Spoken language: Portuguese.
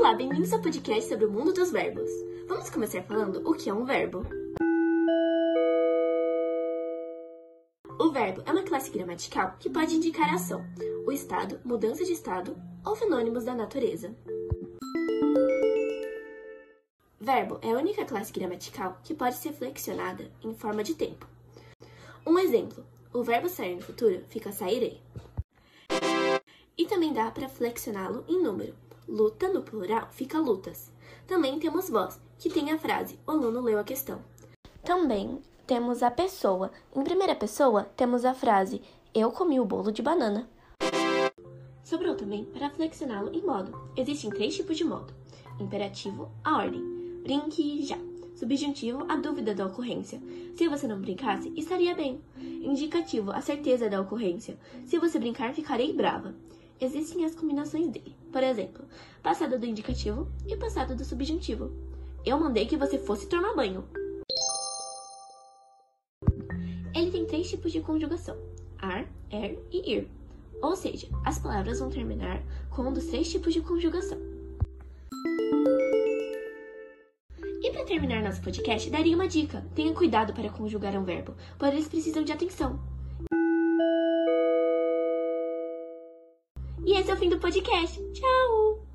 Olá, bem-vindos ao podcast sobre o mundo dos verbos. Vamos começar falando o que é um verbo. O verbo é uma classe gramatical que pode indicar ação, o estado, mudança de estado ou fenômenos da natureza. Verbo é a única classe gramatical que pode ser flexionada em forma de tempo. Um exemplo: o verbo sair no futuro fica sairei. E também dá para flexioná-lo em número. Luta no plural fica lutas. Também temos voz, que tem a frase o aluno leu a questão. Também temos a pessoa. Em primeira pessoa, temos a frase eu comi o bolo de banana. Sobrou também para flexioná-lo em modo. Existem três tipos de modo: imperativo, a ordem, brinque já. Subjuntivo, a dúvida da ocorrência. Se você não brincasse, estaria bem. Indicativo, a certeza da ocorrência. Se você brincar, ficarei brava existem as combinações dele. Por exemplo, passado do indicativo e passado do subjuntivo. Eu mandei que você fosse tomar banho. Ele tem três tipos de conjugação: ar, er e ir. Ou seja, as palavras vão terminar com um dos três tipos de conjugação. E para terminar nosso podcast, daria uma dica: tenha cuidado para conjugar um verbo, pois eles precisam de atenção. E esse é o fim do podcast. Tchau!